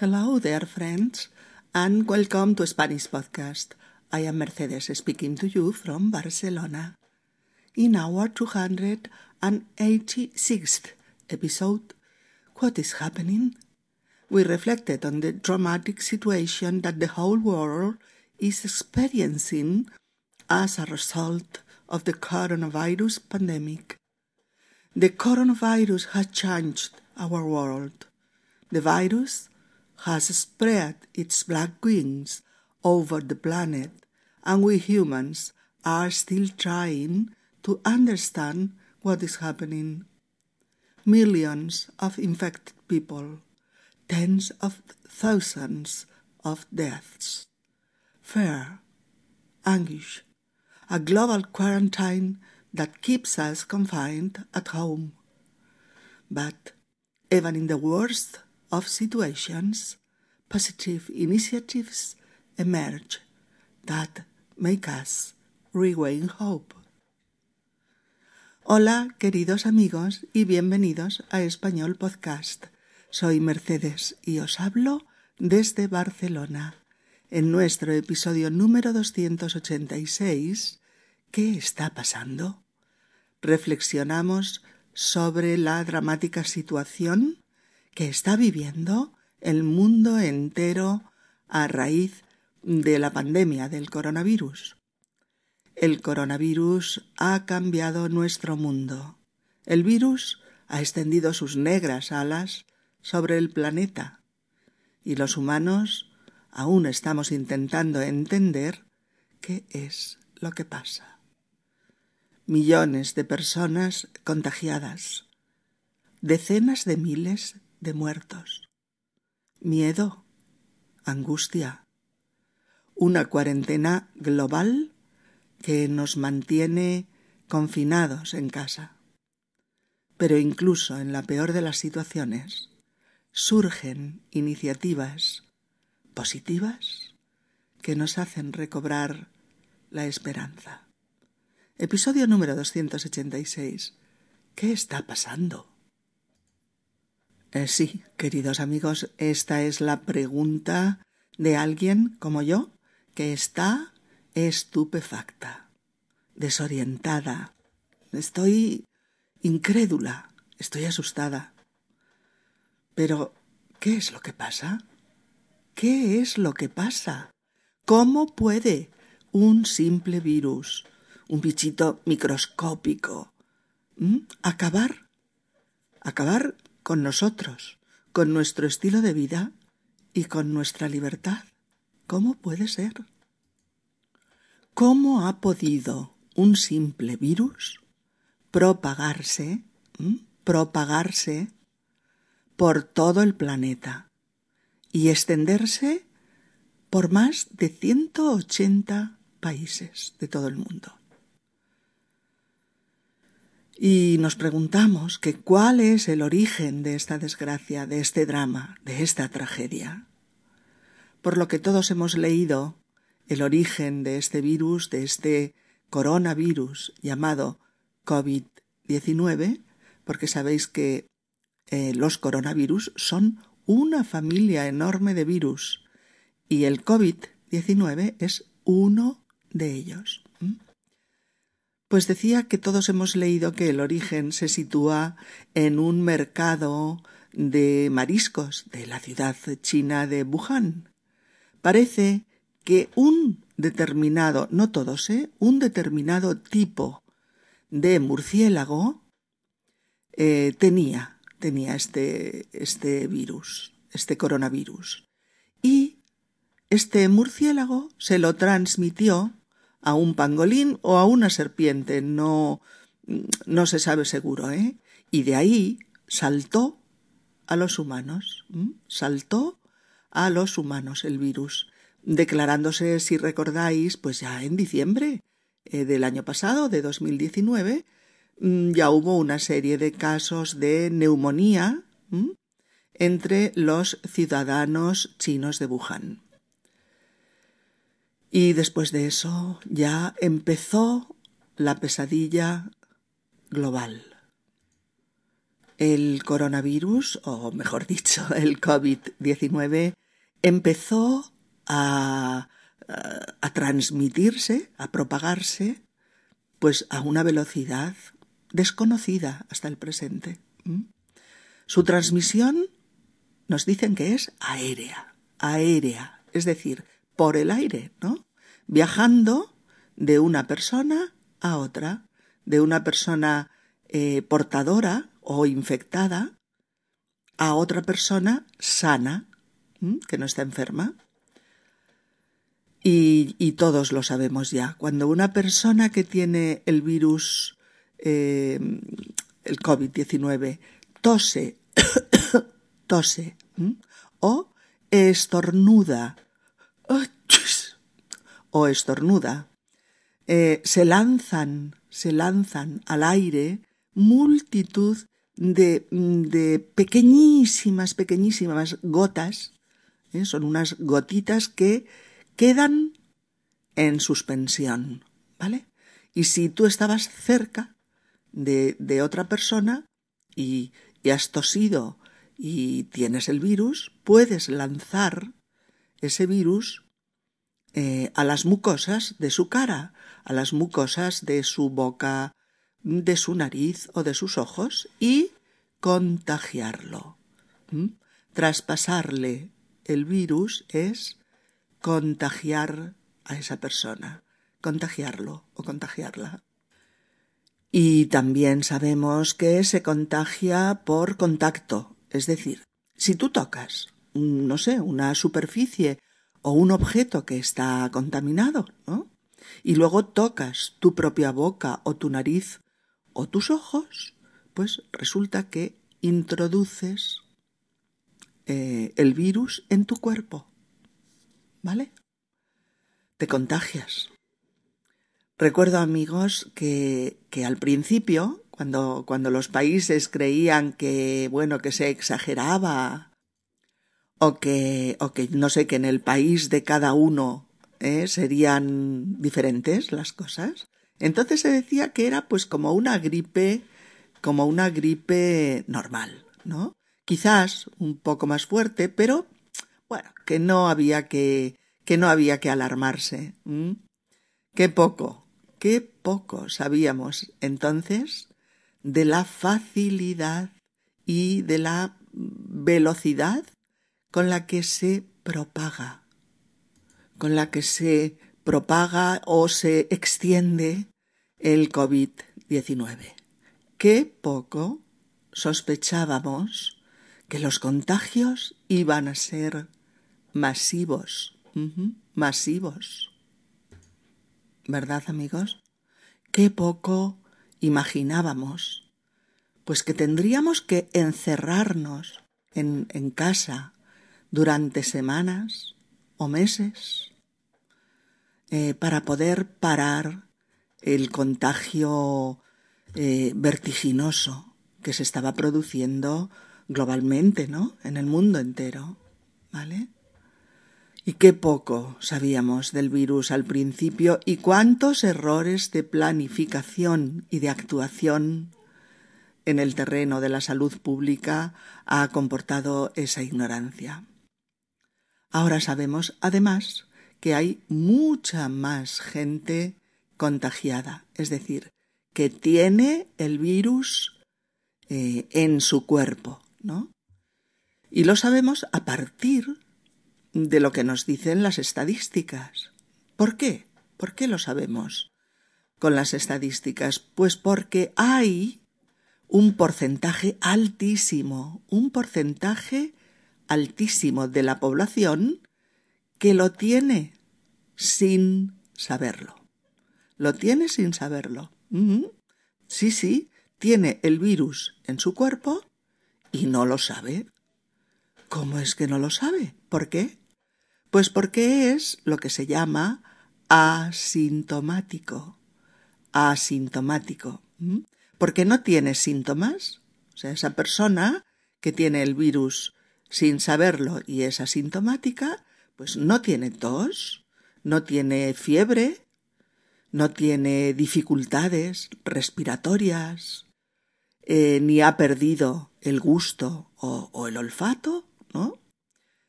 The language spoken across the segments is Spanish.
Hello there, friends, and welcome to Spanish Podcast. I am Mercedes speaking to you from Barcelona. In our 286th episode, What is Happening? We reflected on the dramatic situation that the whole world is experiencing as a result of the coronavirus pandemic. The coronavirus has changed our world. The virus has spread its black wings over the planet, and we humans are still trying to understand what is happening. Millions of infected people, tens of thousands of deaths, fear, anguish, a global quarantine that keeps us confined at home. But even in the worst of situations, positive initiatives emerge that make us regain hope. Hola, queridos amigos, y bienvenidos a Español Podcast. Soy Mercedes y os hablo desde Barcelona. En nuestro episodio número 286, ¿qué está pasando? Reflexionamos sobre la dramática situación que está viviendo el mundo entero a raíz de la pandemia del coronavirus. El coronavirus ha cambiado nuestro mundo. El virus ha extendido sus negras alas sobre el planeta y los humanos aún estamos intentando entender qué es lo que pasa. Millones de personas contagiadas, decenas de miles de muertos, miedo, angustia, una cuarentena global que nos mantiene confinados en casa. Pero incluso en la peor de las situaciones surgen iniciativas positivas que nos hacen recobrar la esperanza. Episodio número 286. ¿Qué está pasando? Eh, sí, queridos amigos, esta es la pregunta de alguien como yo que está estupefacta, desorientada. Estoy incrédula, estoy asustada. Pero, ¿qué es lo que pasa? ¿Qué es lo que pasa? ¿Cómo puede un simple virus, un bichito microscópico, acabar, acabar con nosotros, con nuestro estilo de vida y con nuestra libertad. ¿Cómo puede ser? ¿Cómo ha podido un simple virus propagarse, propagarse por todo el planeta y extenderse por más de 180 países de todo el mundo? Y nos preguntamos que cuál es el origen de esta desgracia, de este drama, de esta tragedia. Por lo que todos hemos leído, el origen de este virus, de este coronavirus llamado COVID-19, porque sabéis que eh, los coronavirus son una familia enorme de virus y el COVID-19 es uno de ellos. Pues decía que todos hemos leído que el origen se sitúa en un mercado de mariscos de la ciudad china de Wuhan. Parece que un determinado, no todos, ¿eh? un determinado tipo de murciélago eh, tenía, tenía este, este virus, este coronavirus. Y este murciélago se lo transmitió a un pangolín o a una serpiente, no, no se sabe seguro, ¿eh? Y de ahí saltó a los humanos, saltó a los humanos el virus, declarándose, si recordáis, pues ya en diciembre eh, del año pasado, de 2019, mm, ya hubo una serie de casos de neumonía entre los ciudadanos chinos de Wuhan. Y después de eso ya empezó la pesadilla global. el coronavirus, o mejor dicho, el COVID-19, empezó a, a, transmitirse, a propagarse, pues a una velocidad desconocida hasta el presente. Su transmisión nos dicen que es aérea, aérea, es decir, por el aire, ¿no? Viajando de una persona a otra, de una persona eh, portadora o infectada a otra persona sana, que no está enferma. Y, todos lo sabemos ya. Cuando una persona que tiene el virus, eh, el COVID-19, tose, tose, o estornuda, o estornuda, eh, se lanzan, se lanzan al aire multitud de, pequeñísimas, pequeñísimas gotas, ¿eh? son unas gotitas que quedan en suspensión, ¿vale? Y si tú estabas cerca de, de otra persona y has tosido y tienes el virus, puedes lanzar ese virus eh, a las mucosas de su cara, a las mucosas de su boca, de su nariz o de sus ojos y contagiarlo. Traspasarle el virus es contagiar a esa persona, contagiarlo o contagiarla. Y también sabemos que se contagia por contacto, es decir, si tú tocas, no sé, una superficie o un objeto que está contaminado, ¿no? Y luego tocas tu propia boca o tu nariz o tus ojos, pues resulta que introduces eh, el virus en tu cuerpo. ¿Vale? Te contagias. Recuerdo, amigos, que, que al principio, cuando, cuando los países creían que, bueno, que se exageraba o que, o que no sé, que en el país de cada uno eh, serían diferentes las cosas, entonces se decía que era pues como una gripe, como una gripe normal, ¿no? Quizás un poco más fuerte, pero bueno, que no había que, que no había que alarmarse. Qué poco, qué poco sabíamos entonces de la facilidad y de la velocidad con la que se propaga, con la que se propaga o se extiende el COVID-19. Qué poco sospechábamos que los contagios iban a ser masivos, masivos. ¿Verdad, amigos? Qué poco imaginábamos, pues que tendríamos que encerrarnos en, en casa durante semanas o meses eh, para poder parar el contagio eh, vertiginoso que se estaba produciendo globalmente, ¿no? En el mundo entero, ¿vale? Y qué poco sabíamos del virus al principio y cuántos errores de planificación y de actuación en el terreno de la salud pública ha comportado esa ignorancia. Ahora sabemos, además, que hay mucha más gente contagiada, es decir, que tiene el virus eh, en su cuerpo, ¿no? Y lo sabemos a partir de lo que nos dicen las estadísticas. ¿Por qué? ¿Por qué lo sabemos con las estadísticas? Pues porque hay un porcentaje altísimo, un porcentaje altísimo de la población que lo tiene sin saberlo. Lo tiene sin saberlo. Sí, sí, tiene el virus en su cuerpo y no lo sabe. ¿Cómo es que no lo sabe? ¿Por qué? Pues porque es lo que se llama asintomático. Asintomático. Porque no tiene síntomas. O sea, esa persona que tiene el virus sin saberlo y es asintomática, pues no tiene tos, no tiene fiebre, no tiene dificultades respiratorias, eh, ni ha perdido el gusto o, el olfato, ¿no?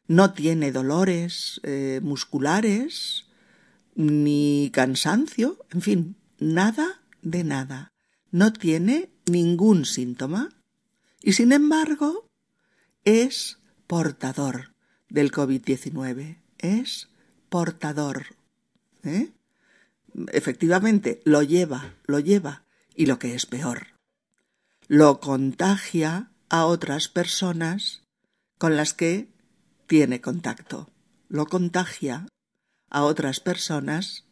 No tiene dolores eh, musculares, ni cansancio, en fin, nada de nada. No tiene ningún síntoma. Y sin embargo, es portador del COVID-19. Es portador. ¿eh? Efectivamente, lo lleva, lo lleva. Y lo que es peor, lo contagia a otras personas con las que tiene contacto. Lo contagia a otras personas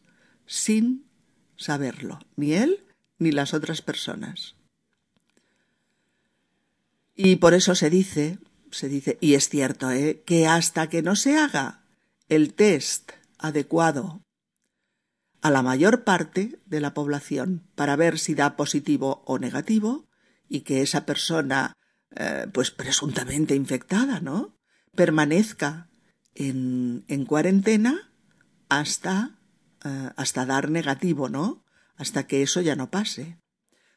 sin saberlo, ni él ni las otras personas. Y por eso se dice, se dice, y es cierto, ¿eh? que hasta que no se haga el test adecuado a la mayor parte de la población para ver si da positivo o negativo y que esa persona, eh, pues presuntamente infectada, ¿no? permanezca en, en cuarentena hasta, eh, hasta dar negativo, ¿no? Hasta que eso ya no pase.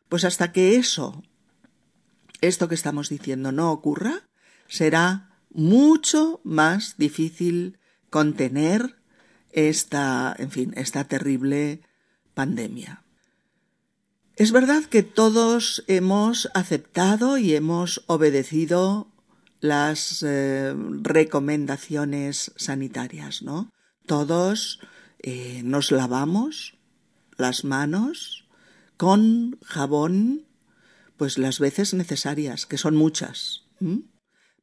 Pues hasta que eso, esto que estamos diciendo, no ocurra, será mucho más difícil contener esta, en fin, esta terrible pandemia. Es verdad que todos hemos aceptado y hemos obedecido las eh, recomendaciones sanitarias, ¿no? Todos eh, nos lavamos las manos con jabón, pues las veces necesarias, que son muchas,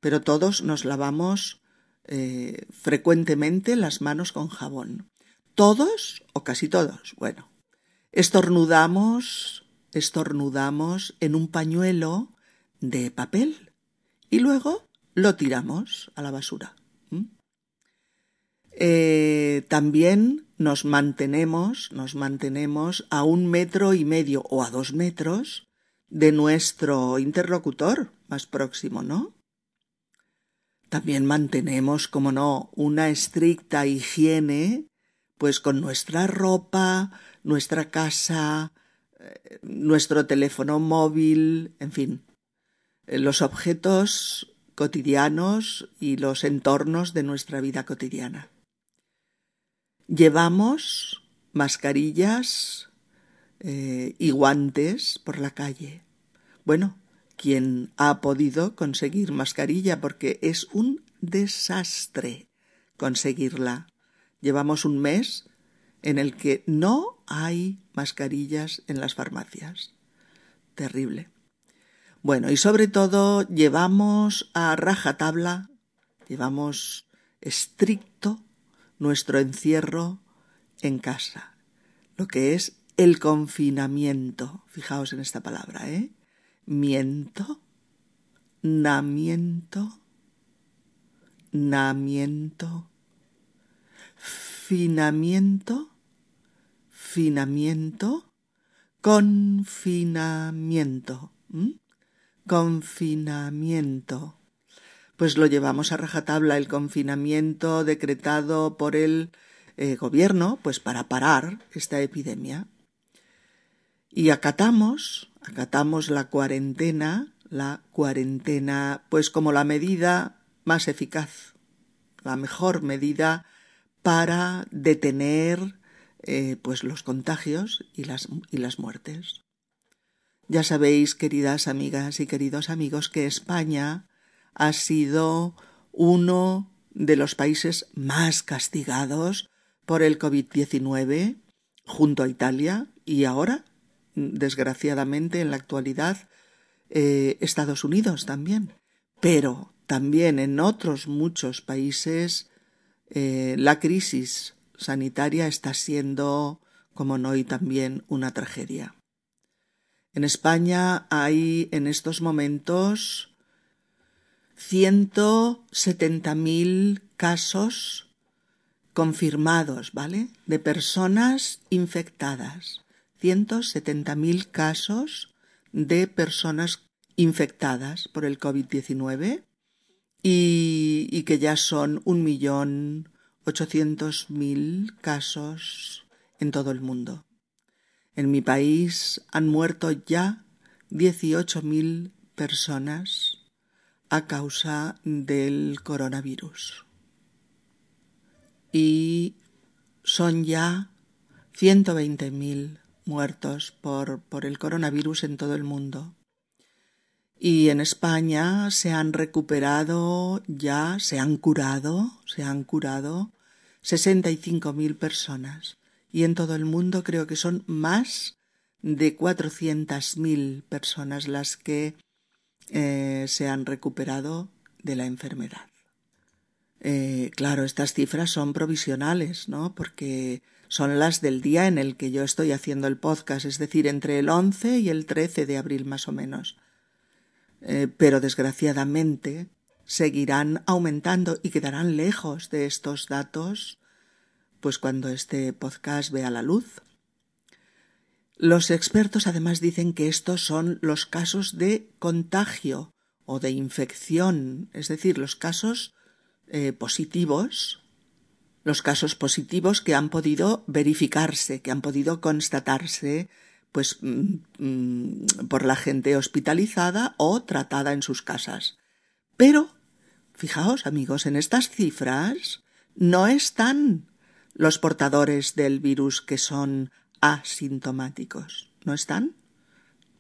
pero todos nos lavamos eh, frecuentemente las manos con jabón. Todos o casi todos. Bueno, estornudamos, estornudamos en un pañuelo de papel y luego lo tiramos a la basura. Eh, también nos mantenemos, nos mantenemos a un metro y medio o a dos metros de nuestro interlocutor más próximo, ¿no? También mantenemos, como no, una estricta higiene, pues con nuestra ropa, nuestra casa, eh, nuestro teléfono móvil, en fin, eh, los objetos cotidianos y los entornos de nuestra vida cotidiana. Llevamos mascarillas eh, y guantes por la calle. Bueno, quien ha podido conseguir mascarilla porque es un desastre conseguirla. Llevamos un mes en el que no hay mascarillas en las farmacias. Terrible. Bueno, y sobre todo llevamos a rajatabla, llevamos estricto nuestro encierro en casa, lo que es el confinamiento. Fijaos en esta palabra, ¿eh? Miento, namiento, namiento, finamiento, finamiento, confinamiento, confinamiento. Pues lo llevamos a rajatabla el confinamiento decretado por el eh, gobierno, pues para parar esta epidemia. Y acatamos acatamos la cuarentena, la cuarentena, pues como la medida más eficaz, la mejor medida para detener eh, pues los contagios y las, y las muertes. Ya sabéis, queridas amigas y queridos amigos, que España ha sido uno de los países más castigados por el COVID-19 junto a Italia y ahora desgraciadamente en la actualidad eh, Estados Unidos también, pero también en otros muchos países eh, la crisis sanitaria está siendo, como no, y también una tragedia. En España hay en estos momentos 170.000 casos confirmados, ¿vale? De personas infectadas. 170.000 casos de personas infectadas por el COVID-19 y, y, que ya son 1.800.000 casos en todo el mundo. En mi país han muerto ya 18.000 personas a causa del coronavirus. Y son ya 120.000 muertos por, por el coronavirus en todo el mundo. Y en España se han recuperado ya, se han curado, se han curado 65.000 personas. Y en todo el mundo creo que son más de 400.000 personas las que eh, se han recuperado de la enfermedad. Eh, claro, estas cifras son provisionales, ¿no? Porque son las del día en el que yo estoy haciendo el podcast, es decir, entre el 11 y el 13 de abril más o menos. Eh, pero desgraciadamente seguirán aumentando y quedarán lejos de estos datos pues cuando este podcast vea la luz. Los expertos además dicen que estos son los casos de contagio o de infección, es decir, los casos eh, positivos, los casos positivos que han podido verificarse, que han podido constatarse pues mm, mm, por la gente hospitalizada o tratada en sus casas. Pero, fijaos amigos, en estas cifras no están los portadores del virus que son asintomáticos. ¿No están?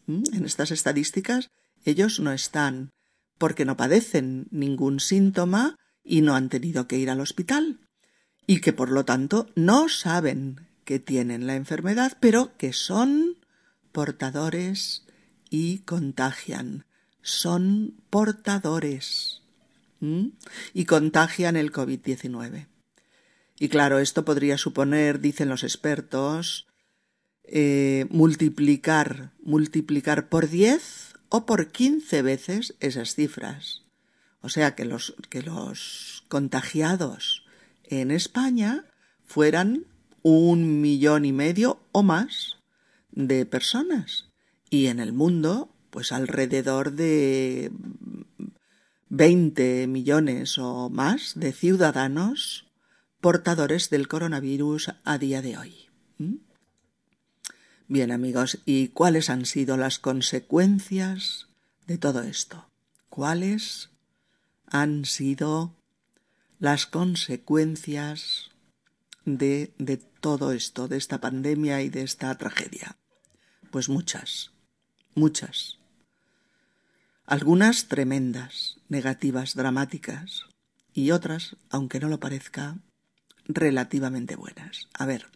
¿Mm? En estas estadísticas ellos no están, porque no padecen ningún síntoma y no han tenido que ir al hospital, y que por lo tanto no saben que tienen la enfermedad, pero que son portadores y contagian. Son portadores. Y contagian el COVID-19. Y claro, esto podría suponer, dicen los expertos, eh, multiplicar, multiplicar por 10 o por 15 veces esas cifras. O sea que los, que los contagiados en España fueran un millón y medio o más de personas. Y en el mundo, pues alrededor de 20 millones o más de ciudadanos portadores del coronavirus a día de hoy. ¿Mm? Bien amigos, ¿y cuáles han sido las consecuencias de todo esto? ¿Cuáles han sido las consecuencias de, de todo esto, de esta pandemia y de esta tragedia? Pues muchas, muchas. Algunas tremendas, negativas, dramáticas, y otras, aunque no lo parezca, relativamente buenas. A ver,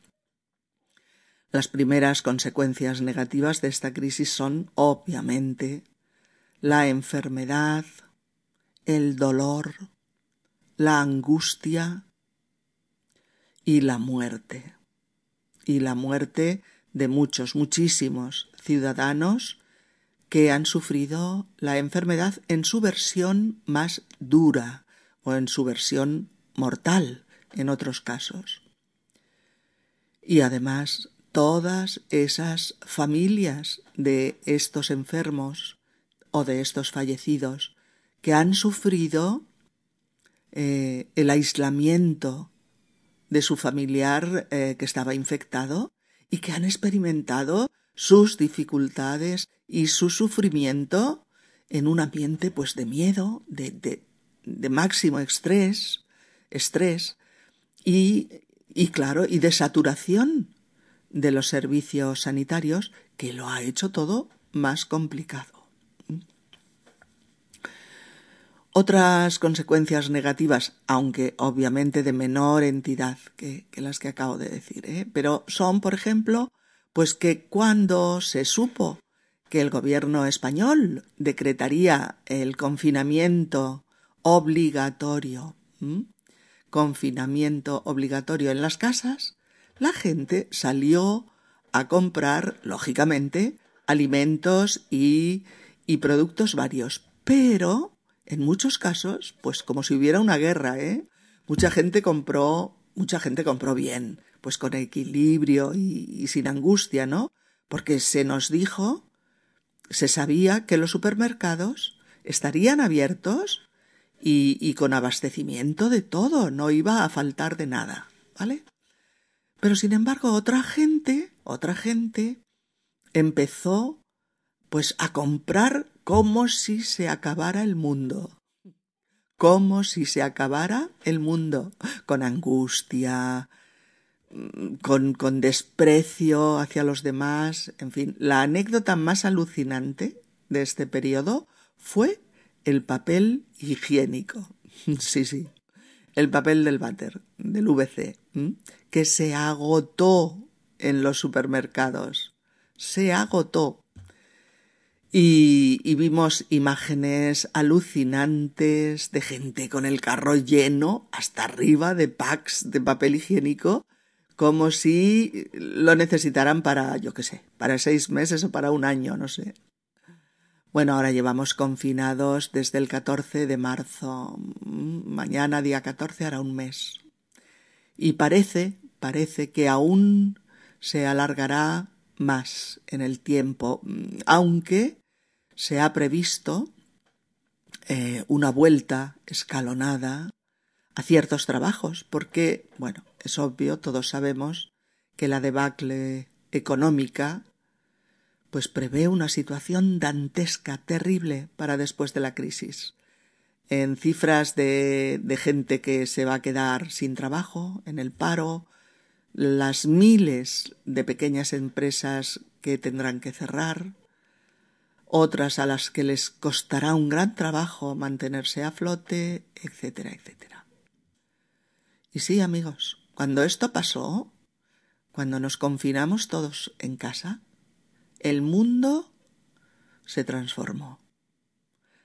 las primeras consecuencias negativas de esta crisis son, obviamente, la enfermedad, el dolor, la angustia y la muerte. Y la muerte de muchos, muchísimos ciudadanos que han sufrido la enfermedad en su versión más dura o en su versión mortal en otros casos. Y además todas esas familias de estos enfermos o de estos fallecidos que han sufrido eh, el aislamiento de su familiar eh, que estaba infectado y que han experimentado sus dificultades y su sufrimiento en un ambiente pues de miedo, de, de, máximo estrés, estrés y, y claro, y de saturación de los servicios sanitarios que lo ha hecho todo más complicado. Otras consecuencias negativas, aunque obviamente de menor entidad que, las que acabo de decir, ¿eh? pero son, por ejemplo, pues que cuando se supo que el gobierno español decretaría el confinamiento obligatorio, confinamiento obligatorio en las casas, la gente salió a comprar, lógicamente, alimentos y, y productos varios. Pero, en muchos casos, pues como si hubiera una guerra, ¿eh? Mucha gente compró, mucha gente compró bien, pues con equilibrio y, sin angustia, ¿no? Porque se nos dijo, se sabía que los supermercados estarían abiertos y, y, con abastecimiento de todo, no iba a faltar de nada, ¿vale? Pero sin embargo, otra gente, otra gente empezó Pues a comprar como si se acabara el mundo. Como si se acabara el mundo. Con angustia, con, con desprecio hacia los demás. En fin, la anécdota más alucinante de este periodo fue el papel higiénico. Sí, sí. El papel del váter, del VC, que se agotó en los supermercados. Se agotó. Y, vimos imágenes alucinantes de gente con el carro lleno hasta arriba de packs de papel higiénico, como si lo necesitaran para, yo qué sé, para seis meses o para un año, no sé. Bueno, ahora llevamos confinados desde el 14 de marzo. Mañana, día 14, hará un mes. Y parece, parece que aún se alargará más en el tiempo, aunque se ha previsto eh, una vuelta escalonada a ciertos trabajos, porque, bueno, es obvio, todos sabemos que la debacle económica pues prevé una situación dantesca, terrible para después de la crisis. En cifras de, de gente que se va a quedar sin trabajo, en el paro, las miles de pequeñas empresas que tendrán que cerrar, otras a las que les costará un gran trabajo mantenerse a flote, etcétera, etcétera. Y sí, amigos, cuando esto pasó, cuando nos confinamos todos en casa, el mundo se transformó.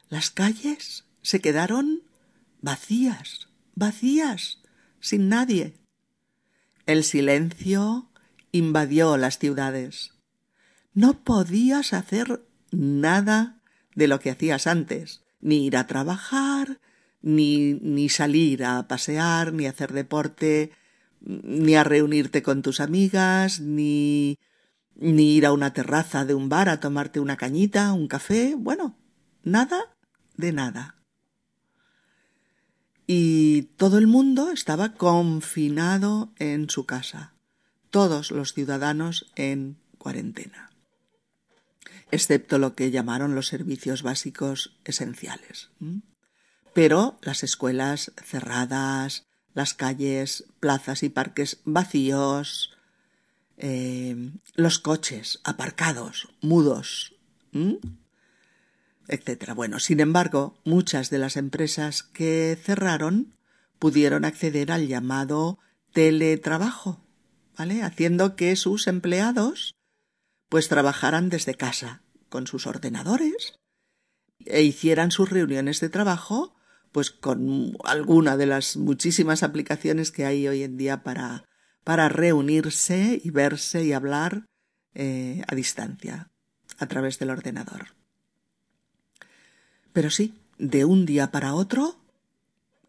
Las calles se quedaron vacías, vacías, sin nadie. El silencio invadió las ciudades. No podías hacer nada de lo que hacías antes, ni ir a trabajar, ni, ni salir a pasear, ni hacer deporte, ni a reunirte con tus amigas, ni ni ir a una terraza de un bar a tomarte una cañita, un café, bueno, nada de nada. Y todo el mundo estaba confinado en su casa, todos los ciudadanos en cuarentena, excepto lo que llamaron los servicios básicos esenciales. Pero las escuelas cerradas, las calles, plazas y parques vacíos, eh, los coches aparcados, mudos, etcétera. Bueno, sin embargo, muchas de las empresas que cerraron pudieron acceder al llamado teletrabajo, ¿vale? Haciendo que sus empleados pues trabajaran desde casa con sus ordenadores e hicieran sus reuniones de trabajo pues con alguna de las muchísimas aplicaciones que hay hoy en día para para reunirse y verse y hablar eh, a distancia, a través del ordenador. Pero sí, de un día para otro,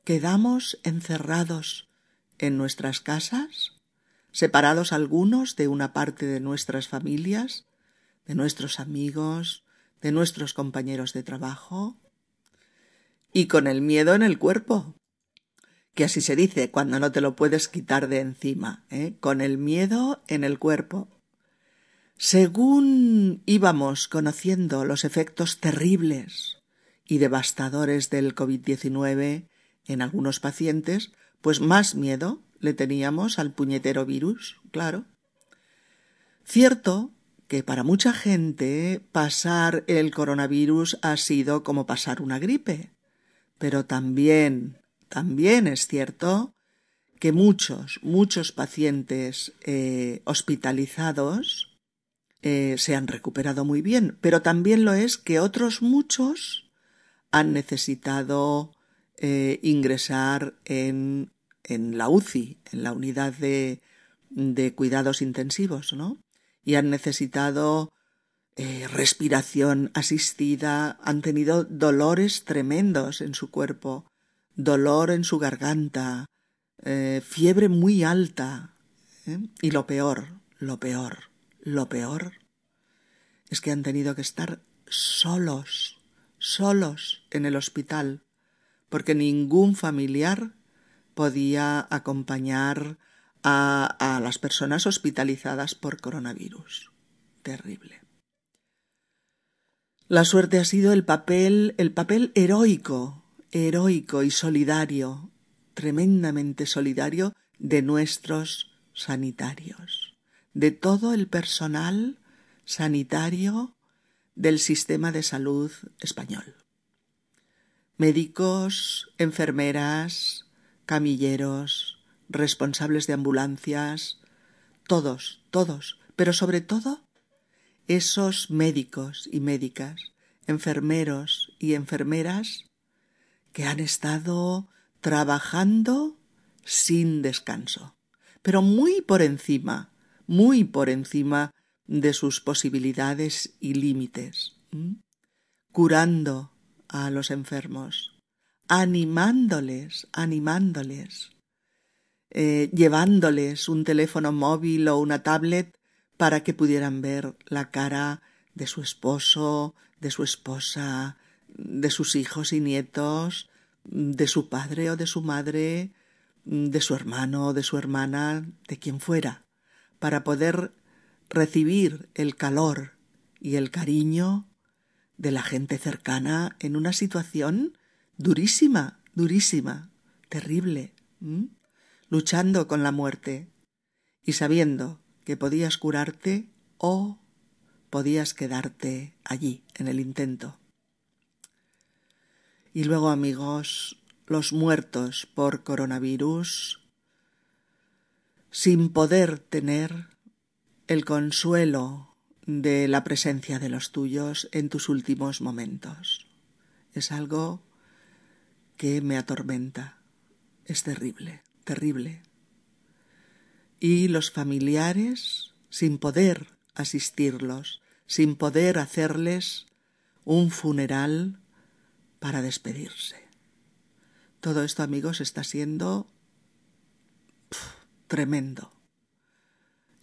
quedamos encerrados en nuestras casas, separados algunos de una parte de nuestras familias, de nuestros amigos, de nuestros compañeros de trabajo, y con el miedo en el cuerpo, que así se dice cuando no te lo puedes quitar de encima, ¿eh? con el miedo en el cuerpo. Según íbamos conociendo los efectos terribles y devastadores del COVID-19 en algunos pacientes, pues más miedo le teníamos al puñetero virus, claro. Cierto que para mucha gente pasar el coronavirus ha sido como pasar una gripe, pero también también es cierto que muchos, muchos pacientes eh, hospitalizados eh, se han recuperado muy bien, pero también lo es que otros muchos han necesitado eh, ingresar en, en, la UCI, en la unidad de, de cuidados intensivos, ¿no? Y han necesitado respiración asistida, han tenido dolores tremendos en su cuerpo, dolor en su garganta, eh, fiebre muy alta. ¿eh? Y lo peor, lo peor, lo peor es que han tenido que estar solos, solos en el hospital, porque ningún familiar podía acompañar a, a las personas hospitalizadas por coronavirus. Terrible. La suerte ha sido el papel, el papel heroico, heroico y solidario, tremendamente solidario de nuestros sanitarios, de todo el personal sanitario del sistema de salud español. Médicos, enfermeras, camilleros, responsables de ambulancias, todos, todos, pero sobre todo esos médicos y médicas, enfermeros y enfermeras que han estado trabajando sin descanso, pero muy por encima, muy por encima de sus posibilidades y límites, curando a los enfermos, animándoles, animándoles, eh, llevándoles un teléfono móvil o una tablet para que pudieran ver la cara de su esposo, de su esposa, de sus hijos y nietos, de su padre o de su madre, de su hermano o de su hermana, de quien fuera, para poder recibir el calor y el cariño de la gente cercana en una situación durísima, durísima, terrible, luchando con la muerte y sabiendo que podías curarte o podías quedarte allí en el intento. Y luego, amigos, los muertos por coronavirus sin poder tener el consuelo de la presencia de los tuyos en tus últimos momentos. Es algo que me atormenta. Es terrible, terrible. Y los familiares, sin poder asistirlos, sin poder hacerles un funeral para despedirse. Todo esto, amigos, está siendo tremendo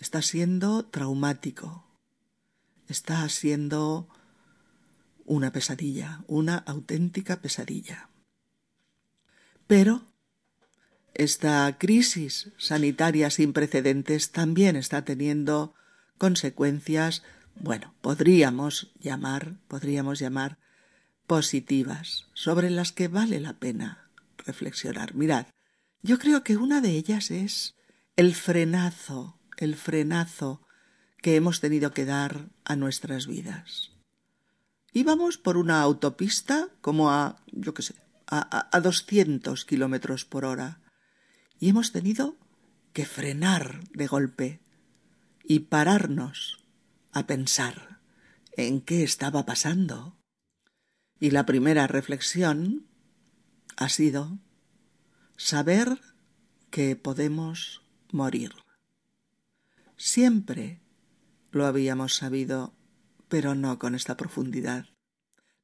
está siendo traumático, está siendo una pesadilla, una auténtica pesadilla. Pero esta crisis sanitaria sin precedentes también está teniendo consecuencias, bueno, podríamos llamar, podríamos llamar positivas, sobre las que vale la pena reflexionar. Mirad, yo creo que una de ellas es el frenazo el frenazo que hemos tenido que dar a nuestras vidas. Íbamos por una autopista como a, yo qué sé, a, a, 200 kilómetros por hora y hemos tenido que frenar de golpe y pararnos a pensar en qué estaba pasando. Y la primera reflexión ha sido saber que podemos morir. Siempre lo habíamos sabido, pero no con esta profundidad,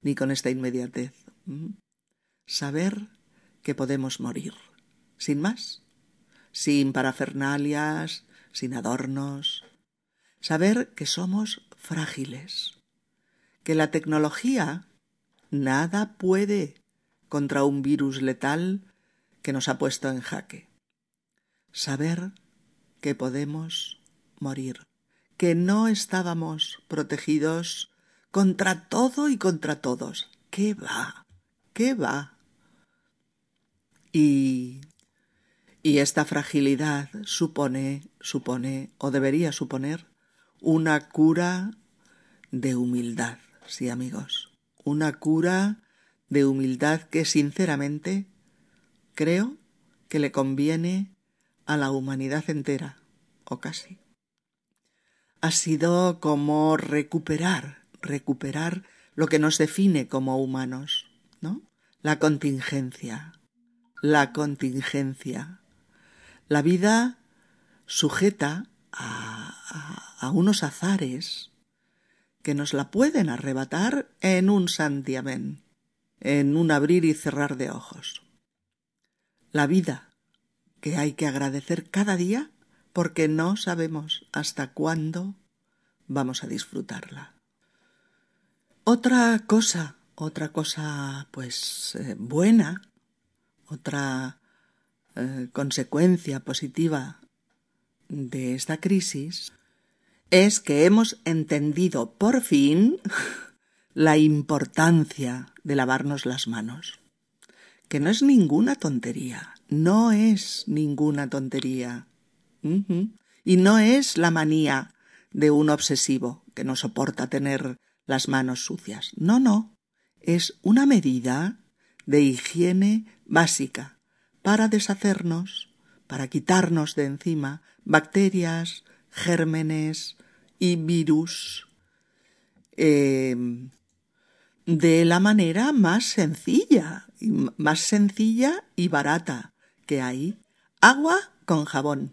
ni con esta inmediatez. Saber que podemos morir, sin más, sin parafernalias, sin adornos. Saber que somos frágiles, que la tecnología nada puede contra un virus letal que nos ha puesto en jaque. Saber que podemos morir, que no estábamos protegidos contra todo y contra todos. ¿Qué va? ¿Qué va? Y, y esta fragilidad supone, supone, o debería suponer, una cura de humildad, sí amigos, una cura de humildad que sinceramente creo que le conviene a la humanidad entera, o casi ha sido como recuperar, recuperar lo que nos define como humanos, ¿no? La contingencia, la contingencia. La vida sujeta a, a, unos azares que nos la pueden arrebatar en un santiamén, en un abrir y cerrar de ojos. La vida que hay que agradecer cada día porque no sabemos hasta cuándo vamos a disfrutarla. Otra cosa, otra cosa pues eh, buena, otra eh, consecuencia positiva de esta crisis es que hemos entendido por fin la importancia de lavarnos las manos, que no es ninguna tontería, no es ninguna tontería. Y no es la manía de un obsesivo que no soporta tener las manos sucias. No, no. Es una medida de higiene básica para deshacernos, para quitarnos de encima bacterias, gérmenes y virus em, de la manera más sencilla, más sencilla y barata que hay. Agua con jabón.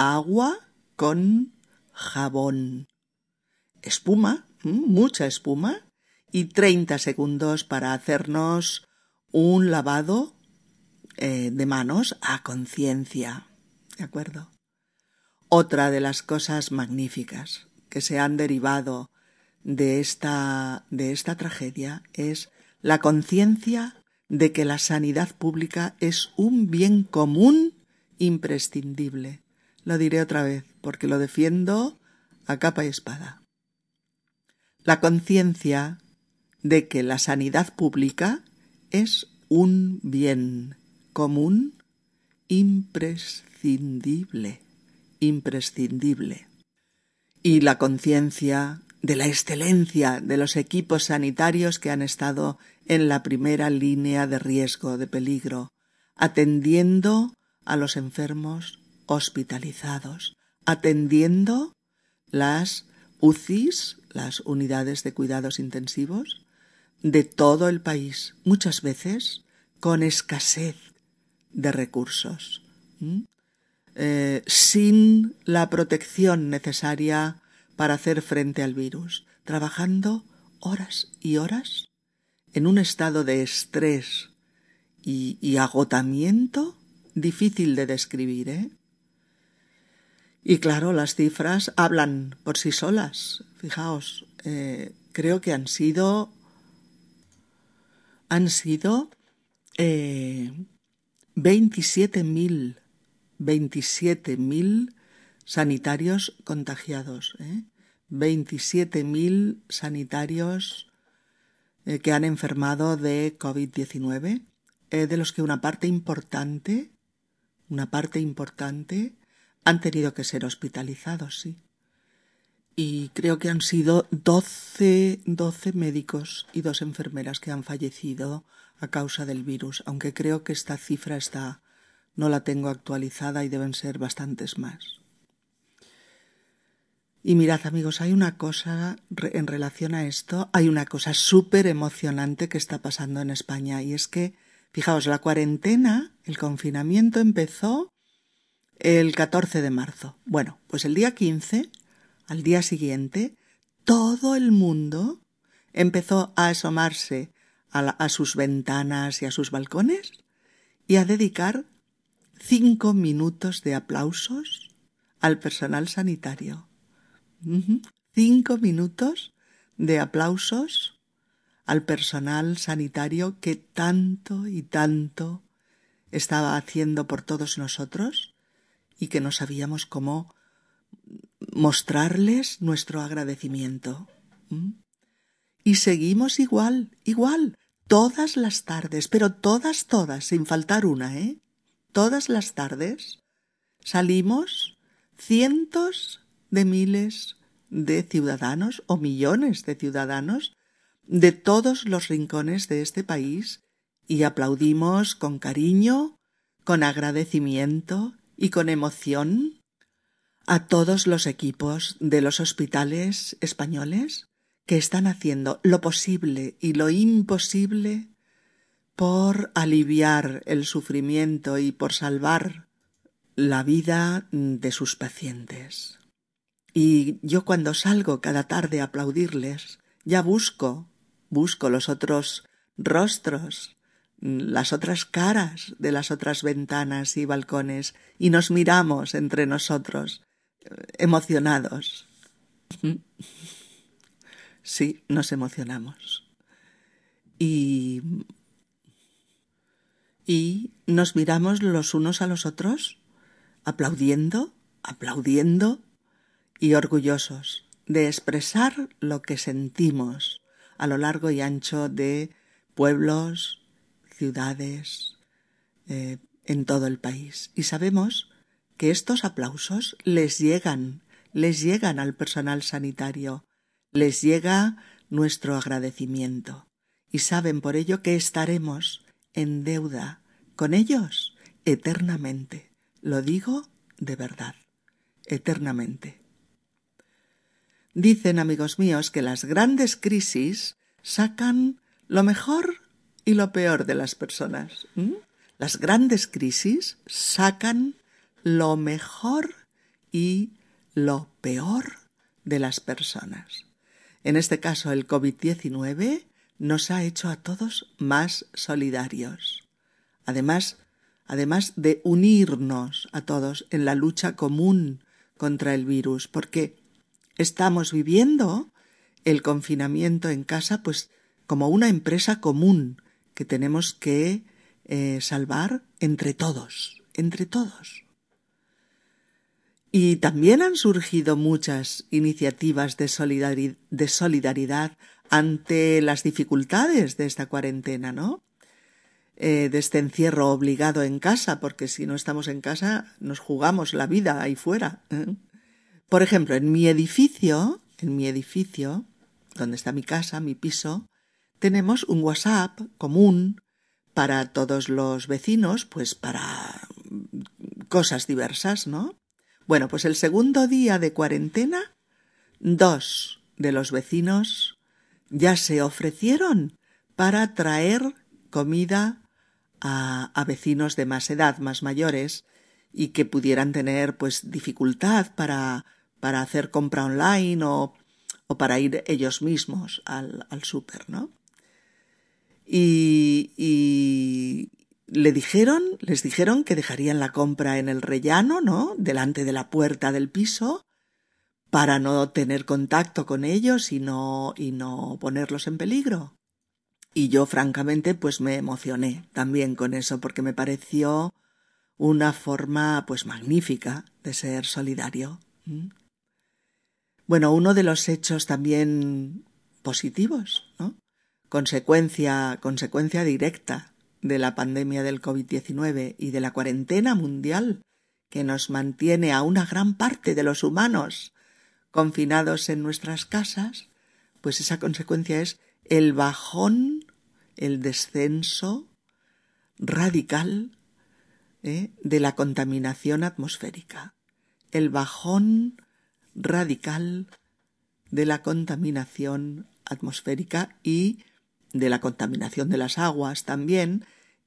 Agua con jabón. Espuma, mucha espuma, y 30 segundos para hacernos un lavado eh, de manos a conciencia. ¿De acuerdo? Otra de las cosas magníficas que se han derivado de esta, de esta tragedia es la conciencia de que la sanidad pública es un bien común imprescindible. Lo diré otra vez, porque lo defiendo a capa y espada. La conciencia de que la sanidad pública es un bien común imprescindible, imprescindible. Y la conciencia de la excelencia de los equipos sanitarios que han estado en la primera línea de riesgo, de peligro, atendiendo a los enfermos hospitalizados, atendiendo las UCIs, las unidades de cuidados intensivos, de todo el país, muchas veces con escasez de recursos, eh, sin la protección necesaria para hacer frente al virus, trabajando horas y horas en un estado de estrés y, agotamiento difícil de describir, ¿eh? Y claro, las cifras hablan por sí solas. Fijaos, eh, creo que han sido han sido eh, 27.000 27.000 sanitarios contagiados, ¿eh? 27.000 sanitarios eh, que han enfermado de COVID-19, eh, de los que una parte importante, una parte importante, han tenido que ser hospitalizados, sí. Y creo que han sido 12, 12 médicos y dos enfermeras que han fallecido a causa del virus, aunque creo que esta cifra está no la tengo actualizada y deben ser bastantes más. Y mirad amigos, hay una cosa en relación a esto, hay una cosa súper emocionante que está pasando en España y es que, fijaos, la cuarentena, el confinamiento empezó el 14 de marzo. Bueno, pues el día 15, al día siguiente, todo el mundo empezó a asomarse a, a sus ventanas y a sus balcones y a dedicar cinco minutos de aplausos al personal sanitario. Cinco minutos de aplausos al personal sanitario que tanto y tanto estaba haciendo por todos nosotros y que no sabíamos cómo mostrarles nuestro agradecimiento. Y seguimos igual, igual, todas las tardes, pero todas, todas, sin faltar una, ¿eh? todas las tardes salimos cientos de miles de ciudadanos o millones de ciudadanos de todos los rincones de este país y aplaudimos con cariño, con agradecimiento y con emoción a todos los equipos de los hospitales españoles que están haciendo lo posible y lo imposible por aliviar el sufrimiento y por salvar la vida de sus pacientes. Y yo cuando salgo cada tarde a aplaudirles, ya busco, busco los otros rostros, las otras caras de las otras ventanas y balcones, y nos miramos entre nosotros, emocionados. Sí, nos emocionamos. Y y nos miramos los unos a los otros, aplaudiendo, aplaudiendo y orgullosos de expresar lo que sentimos a lo largo y ancho de pueblos, ciudades, eh, en todo el país. Y sabemos que estos aplausos les llegan, les llegan al personal sanitario, les llega nuestro agradecimiento. Y saben por ello que estaremos en deuda con ellos eternamente. Lo digo de verdad, eternamente. Dicen, amigos míos, que las grandes crisis sacan lo mejor y lo peor de las personas. Las grandes crisis sacan lo mejor y lo peor de las personas. En este caso, el COVID-19 nos ha hecho a todos más solidarios. Además, además de unirnos a todos en la lucha común contra el virus, porque estamos viviendo el confinamiento en casa pues como una empresa común que tenemos que eh, salvar entre todos, entre todos. Y también han surgido muchas iniciativas de, solidaridad ante las dificultades de esta cuarentena, ¿no? Eh, de este encierro obligado en casa, porque si no estamos en casa nos jugamos la vida ahí fuera. ¿eh? Por ejemplo, en mi edificio, en mi edificio, donde está mi casa, mi piso, tenemos un WhatsApp común para todos los vecinos, pues para cosas diversas, ¿no? Bueno, pues el segundo día de cuarentena, dos de los vecinos ya se ofrecieron para traer comida a, vecinos de más edad, más mayores, y que pudieran tener pues dificultad para, para hacer compra online o, o para ir ellos mismos al, al súper, ¿no? Y, y le dijeron, les dijeron que dejarían la compra en el rellano, ¿no? Delante de la puerta del piso, para no tener contacto con ellos y no, y no ponerlos en peligro. Y yo, francamente, pues me emocioné también con eso, porque me pareció una forma, pues magnífica de ser solidario. Bueno, uno de los hechos también positivos, ¿no? Consecuencia, consecuencia directa de la pandemia del COVID-19 y de la cuarentena mundial que nos mantiene a una gran parte de los humanos confinados en nuestras casas, pues esa consecuencia es el bajón, el descenso radical ¿eh? de la contaminación atmosférica, el bajón radical de la contaminación atmosférica y de la contaminación de las aguas también,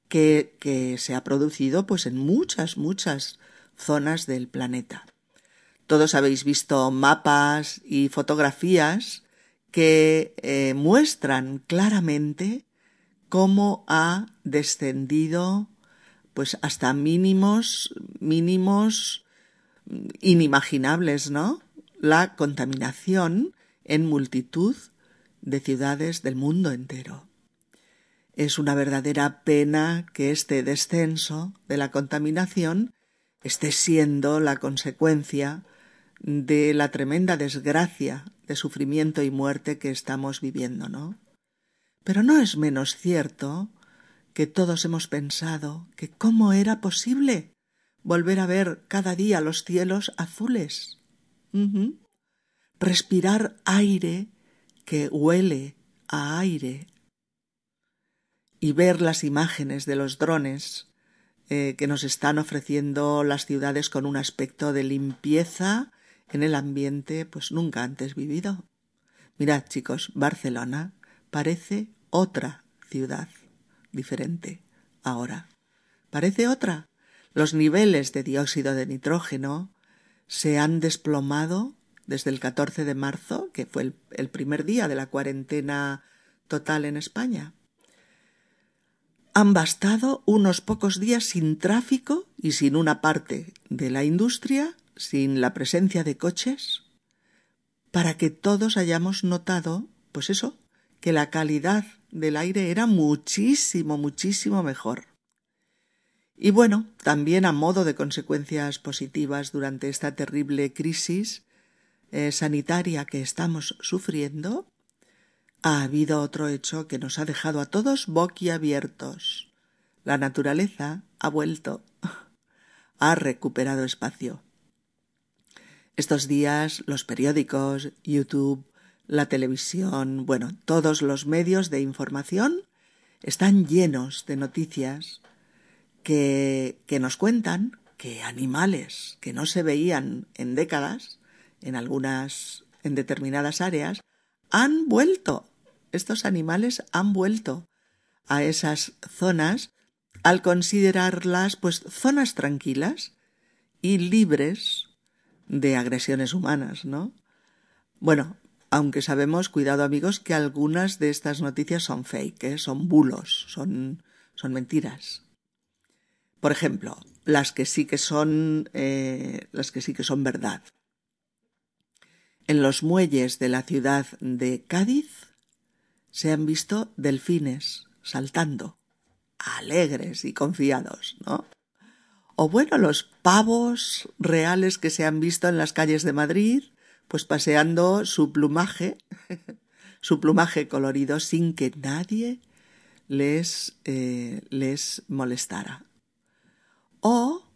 que, que se ha producido pues en muchas, muchas zonas del planeta. Todos habéis visto mapas y fotografías que eh, muestran claramente cómo ha descendido pues hasta mínimos mínimos inimaginables, ¿no? La contaminación en multitud de ciudades del mundo entero. Es una verdadera pena que este descenso de la contaminación esté siendo la consecuencia de la tremenda desgracia de sufrimiento y muerte que estamos viviendo, ¿no? Pero no es menos cierto que todos hemos pensado que cómo era posible volver a ver cada día los cielos azules, respirar aire que huele a aire y ver las imágenes de los drones eh, que nos están ofreciendo las ciudades con un aspecto de limpieza en el ambiente pues nunca antes vivido. Mirad chicos, Barcelona parece otra ciudad diferente ahora. Parece otra. Los niveles de dióxido de nitrógeno se han desplomado desde el 14 de marzo, que fue el, primer día de la cuarentena total en España. Han bastado unos pocos días sin tráfico y sin una parte de la industria, sin la presencia de coches, para que todos hayamos notado, pues eso, que la calidad del aire era muchísimo, muchísimo mejor. Y bueno, también a modo de consecuencias positivas durante esta terrible crisis, eh, sanitaria que estamos sufriendo, ha habido otro hecho que nos ha dejado a todos boquiabiertos. La naturaleza ha vuelto, ha recuperado espacio. Estos días los periódicos, YouTube, la televisión, bueno, todos los medios de información están llenos de noticias que, que nos cuentan que animales que no se veían en décadas, en algunas, en determinadas áreas, han vuelto. Estos animales han vuelto a esas zonas al considerarlas pues zonas tranquilas y libres de agresiones humanas, ¿no? Bueno, aunque sabemos, cuidado amigos, que algunas de estas noticias son fake, ¿eh? son bulos, son, son mentiras. Por ejemplo, las que sí que son eh, las que sí que son verdad. En los muelles de la ciudad de Cádiz se han visto delfines saltando, alegres y confiados, ¿no? O bueno, los pavos reales que se han visto en las calles de Madrid, pues paseando su plumaje, su plumaje colorido sin que nadie les, eh, les molestara. O,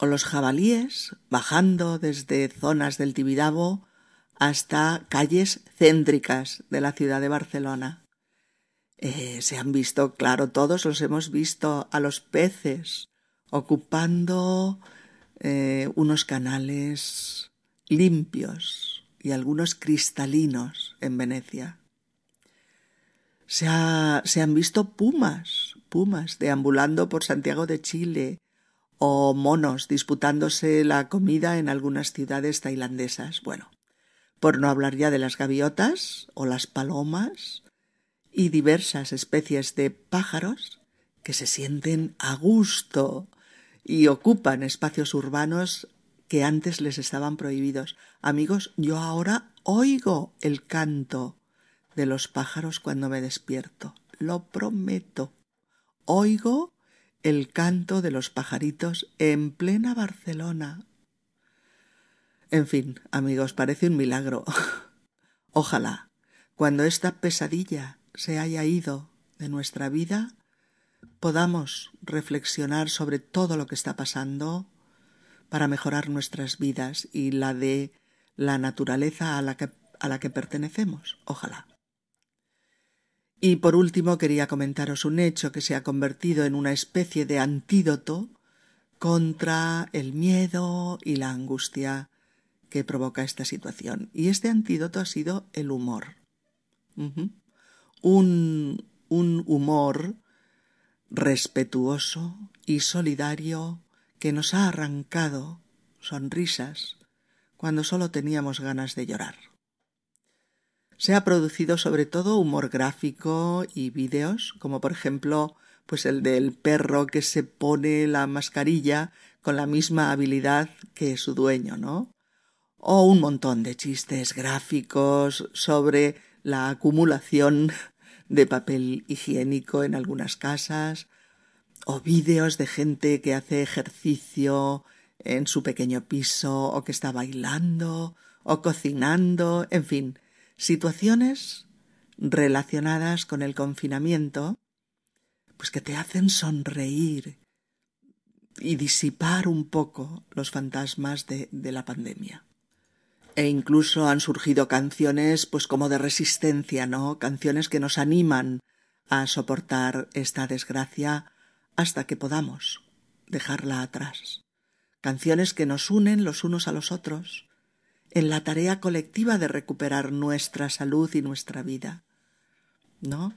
o los jabalíes bajando desde zonas del Tibidabo hasta calles céntricas de la ciudad de Barcelona. Eh, se han visto, claro, todos los hemos visto a los peces ocupando eh, unos canales limpios y algunos cristalinos en Venecia. Se, se han visto pumas, pumas deambulando por Santiago de Chile o monos disputándose la comida en algunas ciudades tailandesas. Bueno, por no hablar ya de las gaviotas o las palomas y diversas especies de pájaros que se sienten a gusto y ocupan espacios urbanos que antes les estaban prohibidos. Amigos, yo ahora oigo el canto de los pájaros cuando me despierto. Lo prometo. Oigo el canto de los pajaritos en plena Barcelona. En fin, amigos, parece un milagro. Ojalá, cuando esta pesadilla se haya ido de nuestra vida, podamos reflexionar sobre todo lo que está pasando para mejorar nuestras vidas y la de la naturaleza a la que, a la que pertenecemos. Ojalá. Y por último quería comentaros un hecho que se ha convertido en una especie de antídoto contra el miedo y la angustia que provoca esta situación. Y este antídoto ha sido el humor. un, un humor respetuoso y solidario que nos ha arrancado sonrisas cuando solo teníamos ganas de llorar. Se ha producido sobre todo humor gráfico y vídeos, como por ejemplo pues el del perro que se pone la mascarilla con la misma habilidad que su dueño, ¿no? o un montón de chistes gráficos sobre la acumulación de papel higiénico en algunas casas, o vídeos de gente que hace ejercicio en su pequeño piso, o que está bailando, o cocinando, en fin, situaciones relacionadas con el confinamiento, pues que te hacen sonreír y disipar un poco los fantasmas de, la pandemia. E incluso han surgido canciones pues como de resistencia, ¿no? Canciones que nos animan a soportar esta desgracia hasta que podamos dejarla atrás. Canciones que nos unen los unos a los otros en la tarea colectiva de recuperar nuestra salud y nuestra vida. ¿No?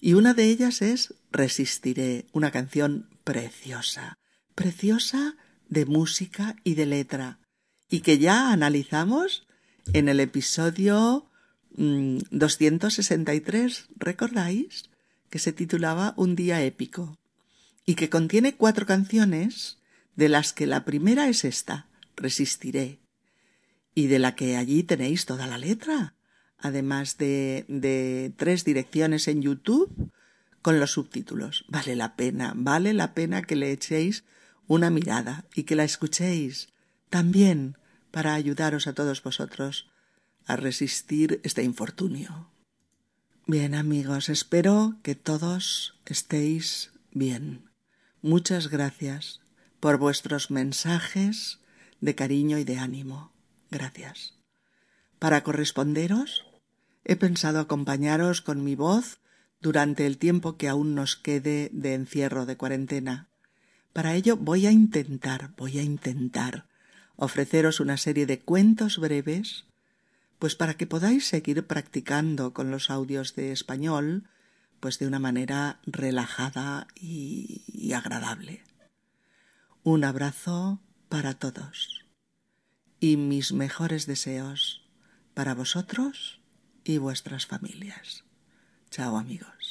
Y una de ellas es Resistiré, una canción preciosa, preciosa de música y de letra, y que ya analizamos en el episodio 263, mm, ¿recordáis? Que se titulaba Un día épico y que contiene cuatro canciones de las que la primera es esta, Resistiré, y de la que allí tenéis toda la letra, además de, de tres direcciones en YouTube con los subtítulos. Vale la pena, vale la pena que le echéis una mirada y que la escuchéis también para ayudaros a todos vosotros a resistir este infortunio. Bien amigos, espero que todos estéis bien. Muchas gracias por vuestros mensajes de cariño y de ánimo. Gracias. Para corresponderos, he pensado acompañaros con mi voz durante el tiempo que aún nos quede de encierro de cuarentena. Para ello voy a intentar, voy a intentar ofreceros una serie de cuentos breves, pues para que podáis seguir practicando con los audios de español, pues de una manera relajada y, agradable. Un abrazo para todos y mis mejores deseos para vosotros y vuestras familias. Chao amigos.